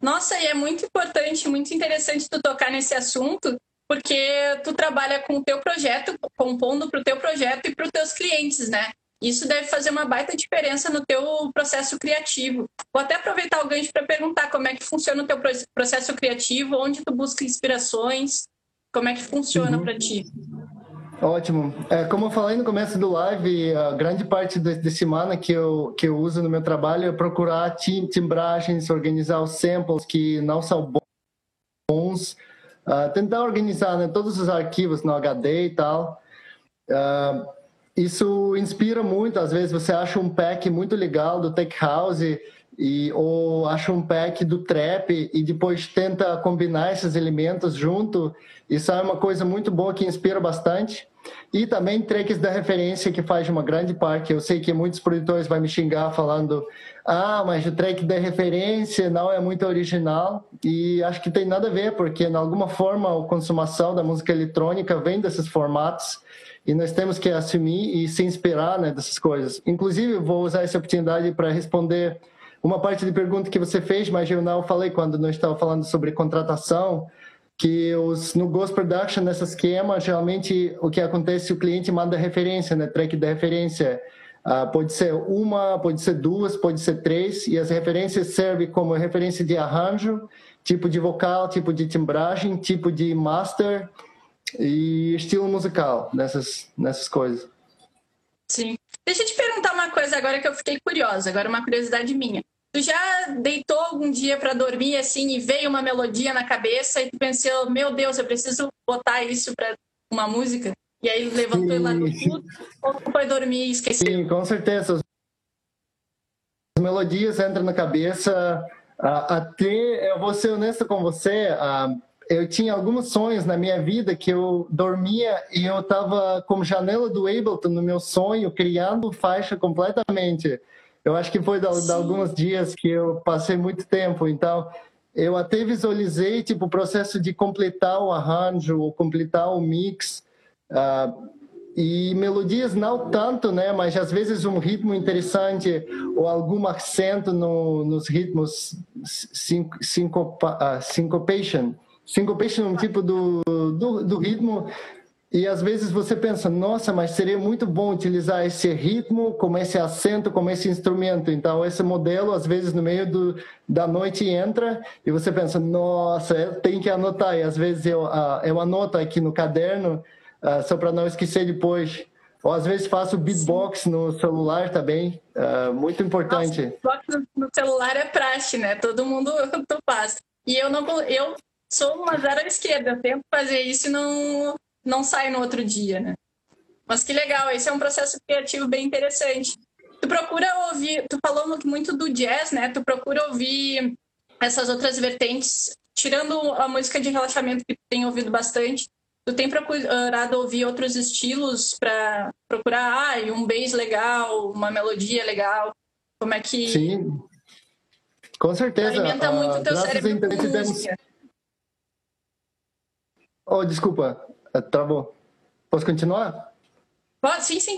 Nossa, e é muito importante, muito interessante tu tocar nesse assunto, porque tu trabalha com o teu projeto, compondo para o teu projeto e para os teus clientes, né? Isso deve fazer uma baita diferença no teu processo criativo. Vou até aproveitar o gancho para perguntar como é que funciona o teu processo criativo, onde tu busca inspirações, como é que funciona uhum. para ti. Ótimo. É, como eu falei no começo do live, a grande parte de semana que eu, que eu uso no meu trabalho é procurar tim, timbragens, organizar os samples que não são bons, uh, tentar organizar né, todos os arquivos no HD e tal. Uh, isso inspira muito. Às vezes você acha um pack muito legal do Tech House e ou acha um pack do trap e depois tenta combinar esses elementos junto. E sai uma coisa muito boa que inspira bastante. E também tracks da referência que faz uma grande parte. Eu sei que muitos produtores vão me xingar falando ah mas o track da referência não é muito original. E acho que tem nada a ver porque de alguma forma a consumação da música eletrônica vem desses formatos e nós temos que assumir e se inspirar né, dessas coisas. Inclusive, vou usar essa oportunidade para responder uma parte de pergunta que você fez, mas eu não falei quando nós estávamos falando sobre contratação, que os, no Ghost Production, nessa esquema, geralmente o que acontece, o cliente manda referência, né, track da referência. Uh, pode ser uma, pode ser duas, pode ser três, e as referências servem como referência de arranjo, tipo de vocal, tipo de timbragem, tipo de master, e estilo musical nessas, nessas coisas. Sim. Deixa eu te perguntar uma coisa agora que eu fiquei curiosa, agora uma curiosidade minha. Tu já deitou algum dia para dormir assim e veio uma melodia na cabeça e tu pensou, meu Deus, eu preciso botar isso para uma música? E aí levantou sim, lá no tudo ou foi dormir e esqueceu? Sim, com certeza. As melodias entram na cabeça. Até, eu vou ser honesto com você, eu tinha alguns sonhos na minha vida que eu dormia e eu estava com janela do Ableton no meu sonho, criando faixa completamente. Eu acho que foi de, de, alguns dias que eu passei muito tempo, então eu até visualizei tipo o processo de completar o arranjo, ou completar o mix. Uh, e melodias não tanto, né? Mas às vezes um ritmo interessante ou algum acento no, nos ritmos syncopa, uh, syncopation Syncopation é um tipo do, do, do ritmo e às vezes você pensa, nossa, mas seria muito bom utilizar esse ritmo como esse acento, como esse instrumento. Então, esse modelo, às vezes, no meio do, da noite entra e você pensa, nossa, tenho que anotar. E às vezes eu, uh, eu anoto aqui no caderno, uh, só para não esquecer depois. Ou às vezes faço beatbox Sim. no celular também, uh, muito importante. Nossa, beatbox no celular é praxe, né? Todo mundo faz. E eu não, eu sou uma zero à esquerda. Eu tento fazer isso e não, não sai no outro dia, né? Mas que legal, esse é um processo criativo bem interessante. Tu procura ouvir, tu falou muito do jazz, né? Tu procura ouvir essas outras vertentes, tirando a música de relaxamento que tu tem ouvido bastante. Tu tem procurado ouvir outros estilos para procurar ah, um bass legal, uma melodia legal? Como é que. Sim. Com certeza. Alimenta muito o teu cérebro com música. Oh, desculpa, eh, travou. Posso continuar? Pode, sim, sim.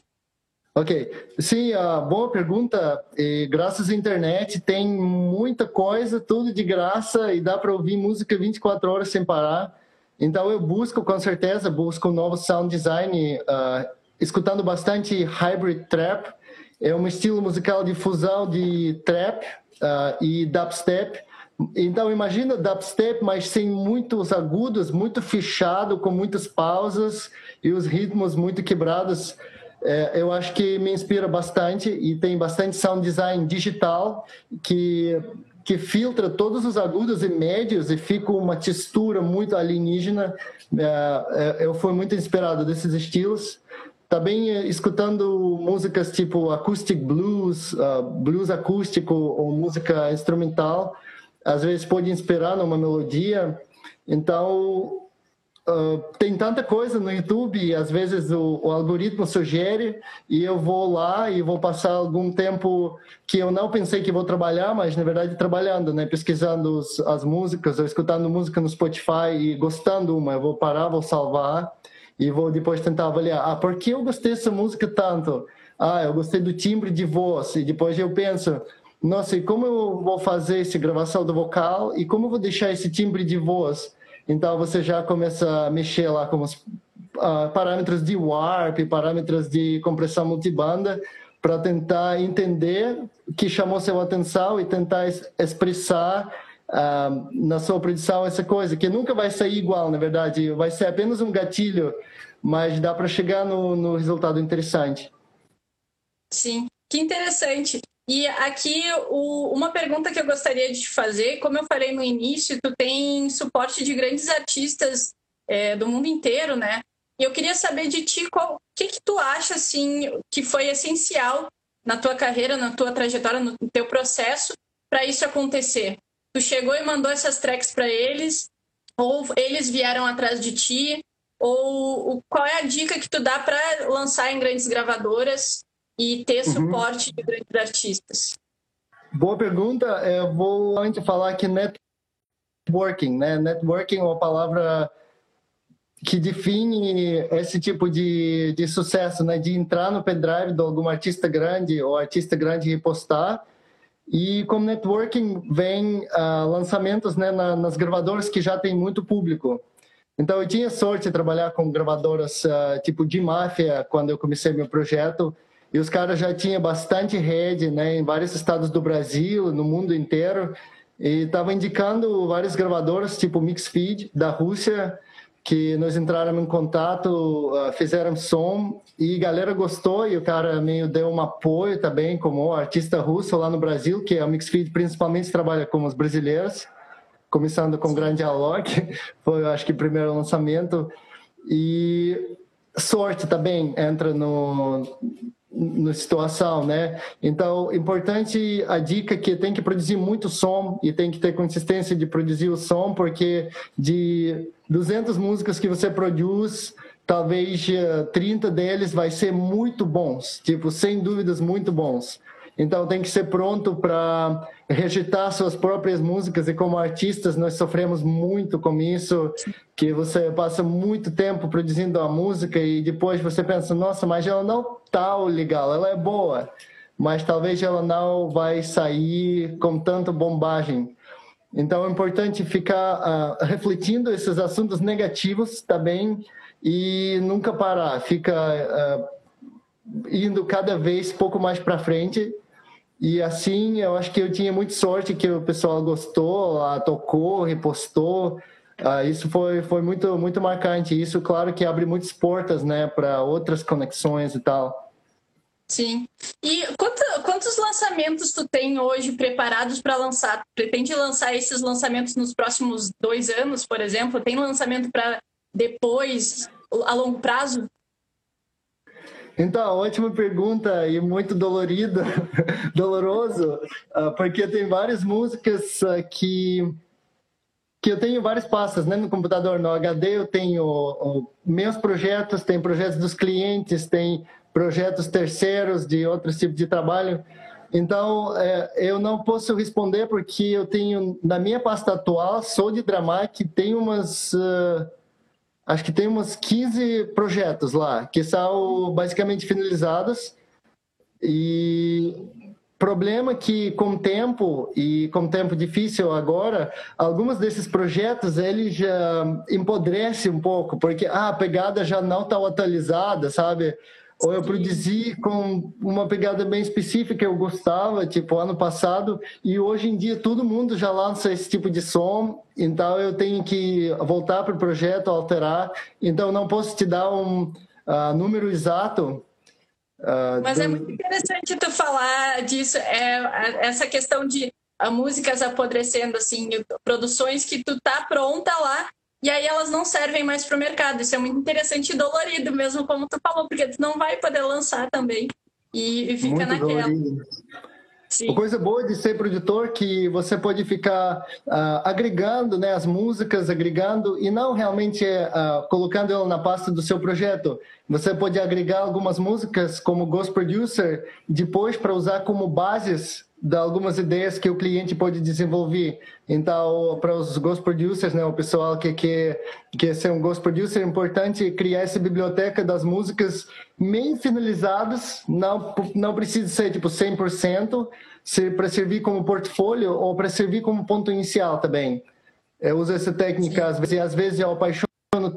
Ok. Sim, uh, boa pergunta. E, graças à internet tem muita coisa, tudo de graça e dá para ouvir música 24 horas sem parar. Então eu busco, com certeza, busco um novo sound design, uh, escutando bastante hybrid trap. É um estilo musical de fusão de trap uh, e dubstep então, imagina dubstep, mas sem muitos agudos, muito fechado, com muitas pausas e os ritmos muito quebrados. É, eu acho que me inspira bastante e tem bastante sound design digital que, que filtra todos os agudos e médios e fica uma textura muito alienígena. É, é eu fui muito inspirado desses estilos. Também é, escutando músicas tipo acoustic blues, uh, blues acústico ou música instrumental às vezes pode inspirar numa melodia. Então, uh, tem tanta coisa no YouTube, às vezes o, o, algoritmo sugere e eu vou lá e vou passar algum tempo que eu não pensei que vou trabalhar, mas na verdade trabalhando, né? Pesquisando os, as músicas, ou escutando música no Spotify e gostando uma, eu vou parar, vou salvar e vou depois tentar avaliar. Ah, por que eu gostei dessa música tanto? Ah, eu gostei do timbre de voz. E depois eu penso, nossa, e como eu vou fazer essa gravação do vocal e como eu vou deixar esse timbre de voz? Então você já começa a mexer lá com os uh, parâmetros de warp, parâmetros de compressão multibanda, para tentar entender o que chamou sua atenção e tentar expressar uh, na sua produção essa coisa, que nunca vai sair igual, na verdade, vai ser apenas um gatilho, mas dá para chegar no, no resultado interessante. Sim, que interessante. E aqui, o, uma pergunta que eu gostaria de te fazer, como eu falei no início, tu tem suporte de grandes artistas é, do mundo inteiro, né? E eu queria saber de ti o que, que tu acha assim que foi essencial na tua carreira, na tua trajetória, no teu processo, para isso acontecer? Tu chegou e mandou essas tracks para eles, ou eles vieram atrás de ti, ou qual é a dica que tu dá para lançar em grandes gravadoras e ter uhum. suporte de grandes artistas? Boa pergunta. Eu vou antes falar que networking, né? Networking é uma palavra que define esse tipo de, de sucesso, né? De entrar no pendrive de algum artista grande ou artista grande e postar. E como networking vem uh, lançamentos né, na, nas gravadoras que já tem muito público. Então eu tinha sorte de trabalhar com gravadoras uh, tipo de máfia quando eu comecei meu projeto e os caras já tinham bastante rede né, em vários estados do Brasil, no mundo inteiro. E estavam indicando várias gravadoras tipo Mixfeed da Rússia que nós entraram em contato, uh, fizeram som. E galera gostou e o cara meio deu um apoio também como artista russo lá no Brasil, que a Mixfeed principalmente trabalha com os brasileiros, começando com Grande Alok, foi eu acho que o primeiro lançamento. E sorte também entra no na situação, né? Então, importante a dica que tem que produzir muito som e tem que ter consistência de produzir o som, porque de 200 músicas que você produz, talvez 30 eh, deles vai ser muito bons, tipo, sem dúvidas muito bons. Então tem que ser pronto para rejeitar suas próprias músicas. E como artistas nós sofremos muito com isso, que você passa muito tempo produzindo a música e depois você pensa, nossa, mas ela não tá legal, ela é boa, mas talvez ela não vai sair com tanta bombagem. Então é importante ficar uh, refletindo esses assuntos negativos também e nunca parar, fica uh, indo cada vez pouco mais para frente e assim, eu acho que eu tinha muita sorte que o pessoal gostou, tocou, repostou. Ah, isso foi, foi muito, muito marcante. Isso, claro, que abre muitas portas né, para outras conexões e tal. Sim. E quanto, quantos lançamentos tu tem hoje preparados para lançar? Pretende lançar esses lançamentos nos próximos dois anos, por exemplo? Tem lançamento para depois, a longo prazo? Então, ótima pergunta e muito dolorida, doloroso, ah, porque tem várias músicas ah, que que eu tenho várias pastas né, no computador. No HD eu tenho meus projetos, tem projetos dos clientes, tem projetos terceiros de outros tipos de trabalho. Então, é, eu não posso responder porque eu tenho, na minha pasta atual, sou de Dramac, tem umas... Uh, acho que tem uns 15 projetos lá, que são basicamente finalizados. E problema que com tempo e com tempo difícil agora, alguns desses projetos ele já empodrece um pouco, porque ah, a pegada já não está atualizada, sabe? Ou eu produzi com uma pegada bem específica eu gostava, tipo ano passado, e hoje em dia todo mundo já lança esse tipo de som, então eu tenho que voltar para o projeto, alterar, então não posso te dar um uh, número exato. Uh, Mas do... é muito interessante tu falar disso, é, essa questão de a músicas apodrecendo, assim, produções que tu tá pronta lá, e aí elas não servem mais para o mercado. Isso é muito interessante e dolorido, mesmo como tu falou, porque tu não vai poder lançar também e, fica muito naquela. Dolorido. Sim. A coisa boa de ser produtor que você pode ficar uh, agregando né, as músicas, agregando e não realmente uh, colocando ela na pasta do seu projeto. Você pode agregar algumas músicas como Ghost Producer depois para usar como bases de algumas ideias que o cliente pode desenvolver. Então, para os ghost producers, né, o pessoal que quer, quer ser um ghost producer, é importante criar essa biblioteca das músicas bem finalizadas, não, não precisa ser tipo 100%, se, para servir como portfólio ou para servir como ponto inicial também. Eu uso essa técnica, às vezes, às vezes eu apaixono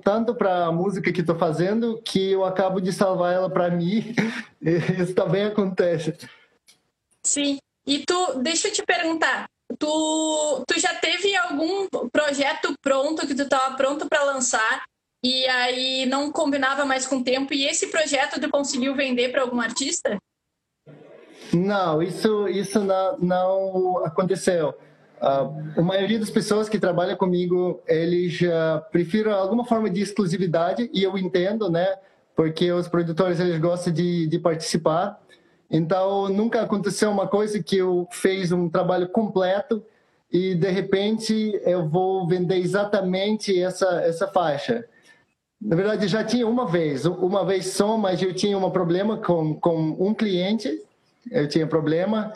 tanto para a música que estou fazendo que eu acabo de salvar ela para mim. Isso também acontece. Sim, e tu, deixa eu te perguntar, tu, tu já teve algum projeto pronto que tu estava pronto para lançar e aí não combinava mais com o tempo e esse projeto tu conseguiu vender para algum artista? Não, isso isso não, não aconteceu. Uh, a maioria das pessoas que trabalham comigo, eles já preferem alguma forma de exclusividade e eu entendo, né? Porque os produtores eles gostam de, de participar Então, nunca aconteceu uma coisa que eu fez um trabalho completo e de repente eu vou vender exatamente essa essa faixa. Na verdade, já tinha uma vez, uma vez só, mas eu tinha um problema com, com um cliente, eu tinha problema,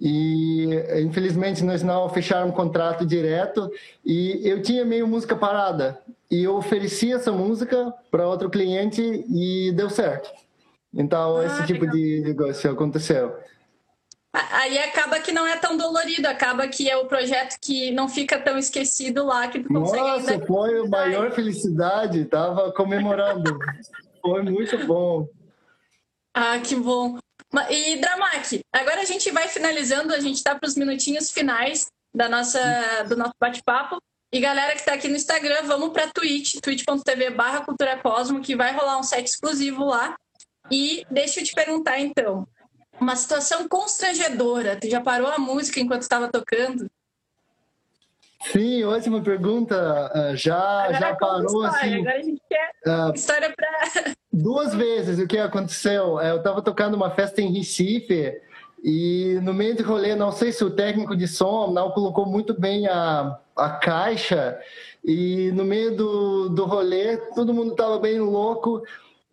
e infelizmente nós não fecharam um contrato direto, e eu tinha meio música parada, e eu ofereci essa música para outro cliente e deu certo. Então, ah, esse tipo legal. de negócio aconteceu. Aí acaba que não é tão dolorido, acaba que é o projeto que não fica tão esquecido lá que tu consegue Nossa, foi a maior felicidade, tava comemorando. foi muito bom. Ah, que bom. E Dramac, agora a gente vai finalizando, a gente está para os minutinhos finais da nossa, do nosso bate-papo. E galera que está aqui no Instagram, vamos para Twitch, twitch.tv barra Cultura Cosmo, que vai rolar um set exclusivo lá. E deixa eu te perguntar então, uma situação constrangedora. Tu já parou a música enquanto estava tocando? Sim, ótima pergunta. Uh, já agora já parou assim. Agora a gente quer uh, história para duas vezes o que aconteceu. Eu estava tocando uma festa em Recife e no meio do rolê, não sei se o técnico de som não colocou muito bem a, a caixa e no meio do, do rolê todo mundo estava bem louco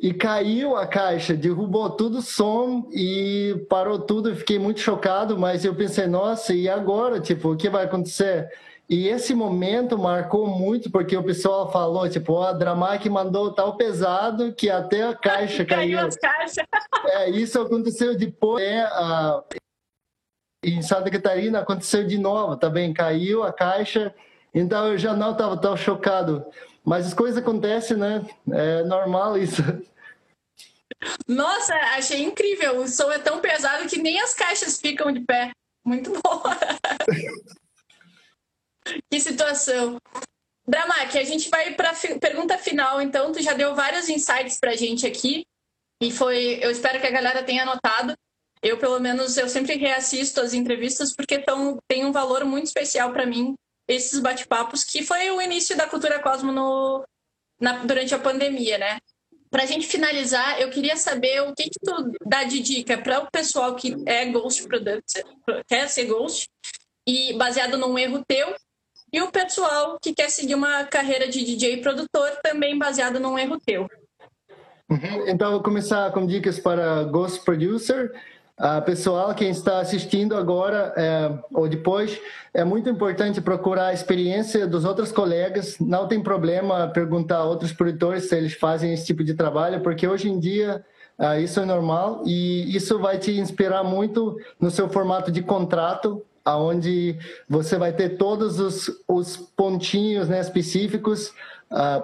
e caiu a caixa, derrubou tudo o som e parou tudo. Eu fiquei muito chocado, mas eu pensei, nossa, e agora? Tipo, o que vai acontecer? E esse momento marcou muito, porque o pessoal falou, tipo, a Dramac mandou tal pesado que até a caixa caiu. caiu as caixas. É, isso aconteceu depois. É, a... Em Santa Catarina aconteceu de novo também, caiu a caixa. Então eu já não estava tão chocado. Mas as coisas acontecem, né? É normal isso. Nossa, achei incrível. O som é tão pesado que nem as caixas ficam de pé. Muito bom. que situação. Dramac, a gente vai para a pergunta final, então. Tu já deu vários insights para a gente aqui. E foi, eu espero que a galera tenha anotado. Eu, pelo menos, eu sempre reassisto as entrevistas porque tão, tem um valor muito especial para mim esses bate-papos, que foi o início da Cultura Cosmo no, na, durante a pandemia, né? Para a gente finalizar, eu queria saber o que, que tu dá de dica para o pessoal que é Ghost Product, quer ser Ghost, e baseado num erro teu, e o pessoal que quer seguir uma carreira de DJ produtor também baseado num erro teu. Uhum. Então, vou começar com dicas para Ghost Producer. Uh, pessoal, quem está assistindo agora é, ou depois, é muito importante procurar a experiência dos outros colegas. Não tem problema perguntar a outros produtores se eles fazem esse tipo de trabalho, porque hoje em dia uh, isso é normal e isso vai te inspirar muito no seu formato de contrato, aonde você vai ter todos os, os pontinhos né, específicos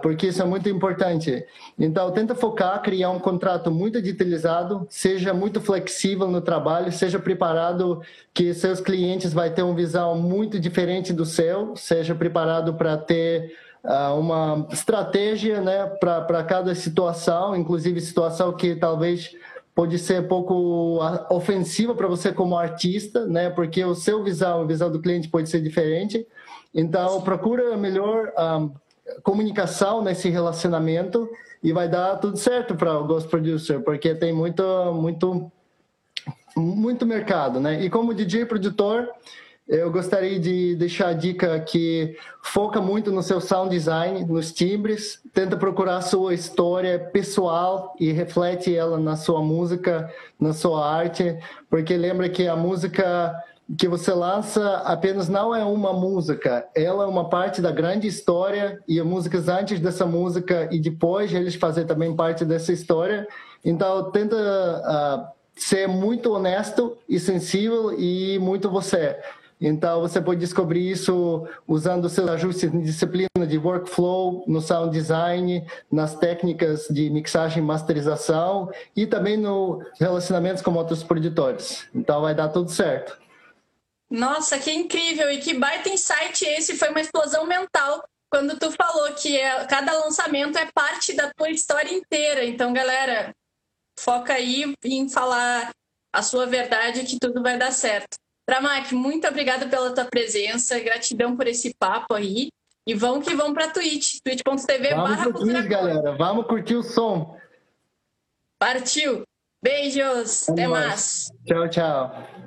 porque isso é muito importante. Então, tenta focar, criar um contrato muito digitalizado, seja muito flexível no trabalho, seja preparado que seus clientes vai ter uma visão muito diferente do seu, seja preparado para ter uh, uma estratégia né, para cada situação, inclusive situação que talvez pode ser um pouco ofensiva para você como artista, né, porque o seu visão, a visão do cliente pode ser diferente. Então, procura melhor um, ah, comunicação nesse relacionamento e vai dar tudo certo para o Ghost Producer, porque tem muito, muito, muito mercado, né? E como DJ produtor, eu gostaria de deixar a dica que foca muito no seu sound design, nos timbres, tenta procurar sua história pessoal e reflete ela na sua música, na sua arte, porque lembra que a música que você lança apenas não é uma música, ela é uma parte da grande história e as músicas antes dessa música e depois eles fazem também parte dessa história. Então tenta uh, ser muito honesto e sensível e muito você. Então você pode descobrir isso usando seus ajustes de disciplina de workflow, no sound design, nas técnicas de mixagem e masterização e também no relacionamentos com outros produtores. Então vai dar tudo certo. Nossa, que incrível! E que baita insight esse! Foi uma explosão mental quando tu falou que é, cada lançamento é parte da tua história inteira. Então, galera, foca aí em falar a sua verdade que tudo vai dar certo. Dramac, muito obrigada pela tua presença, gratidão por esse papo aí. E vamos que vamos para Twitch, twitch.tv Vamos Twitch, galera. Vamos curtir o som. Partiu! Beijos, até mais. Tchau, tchau.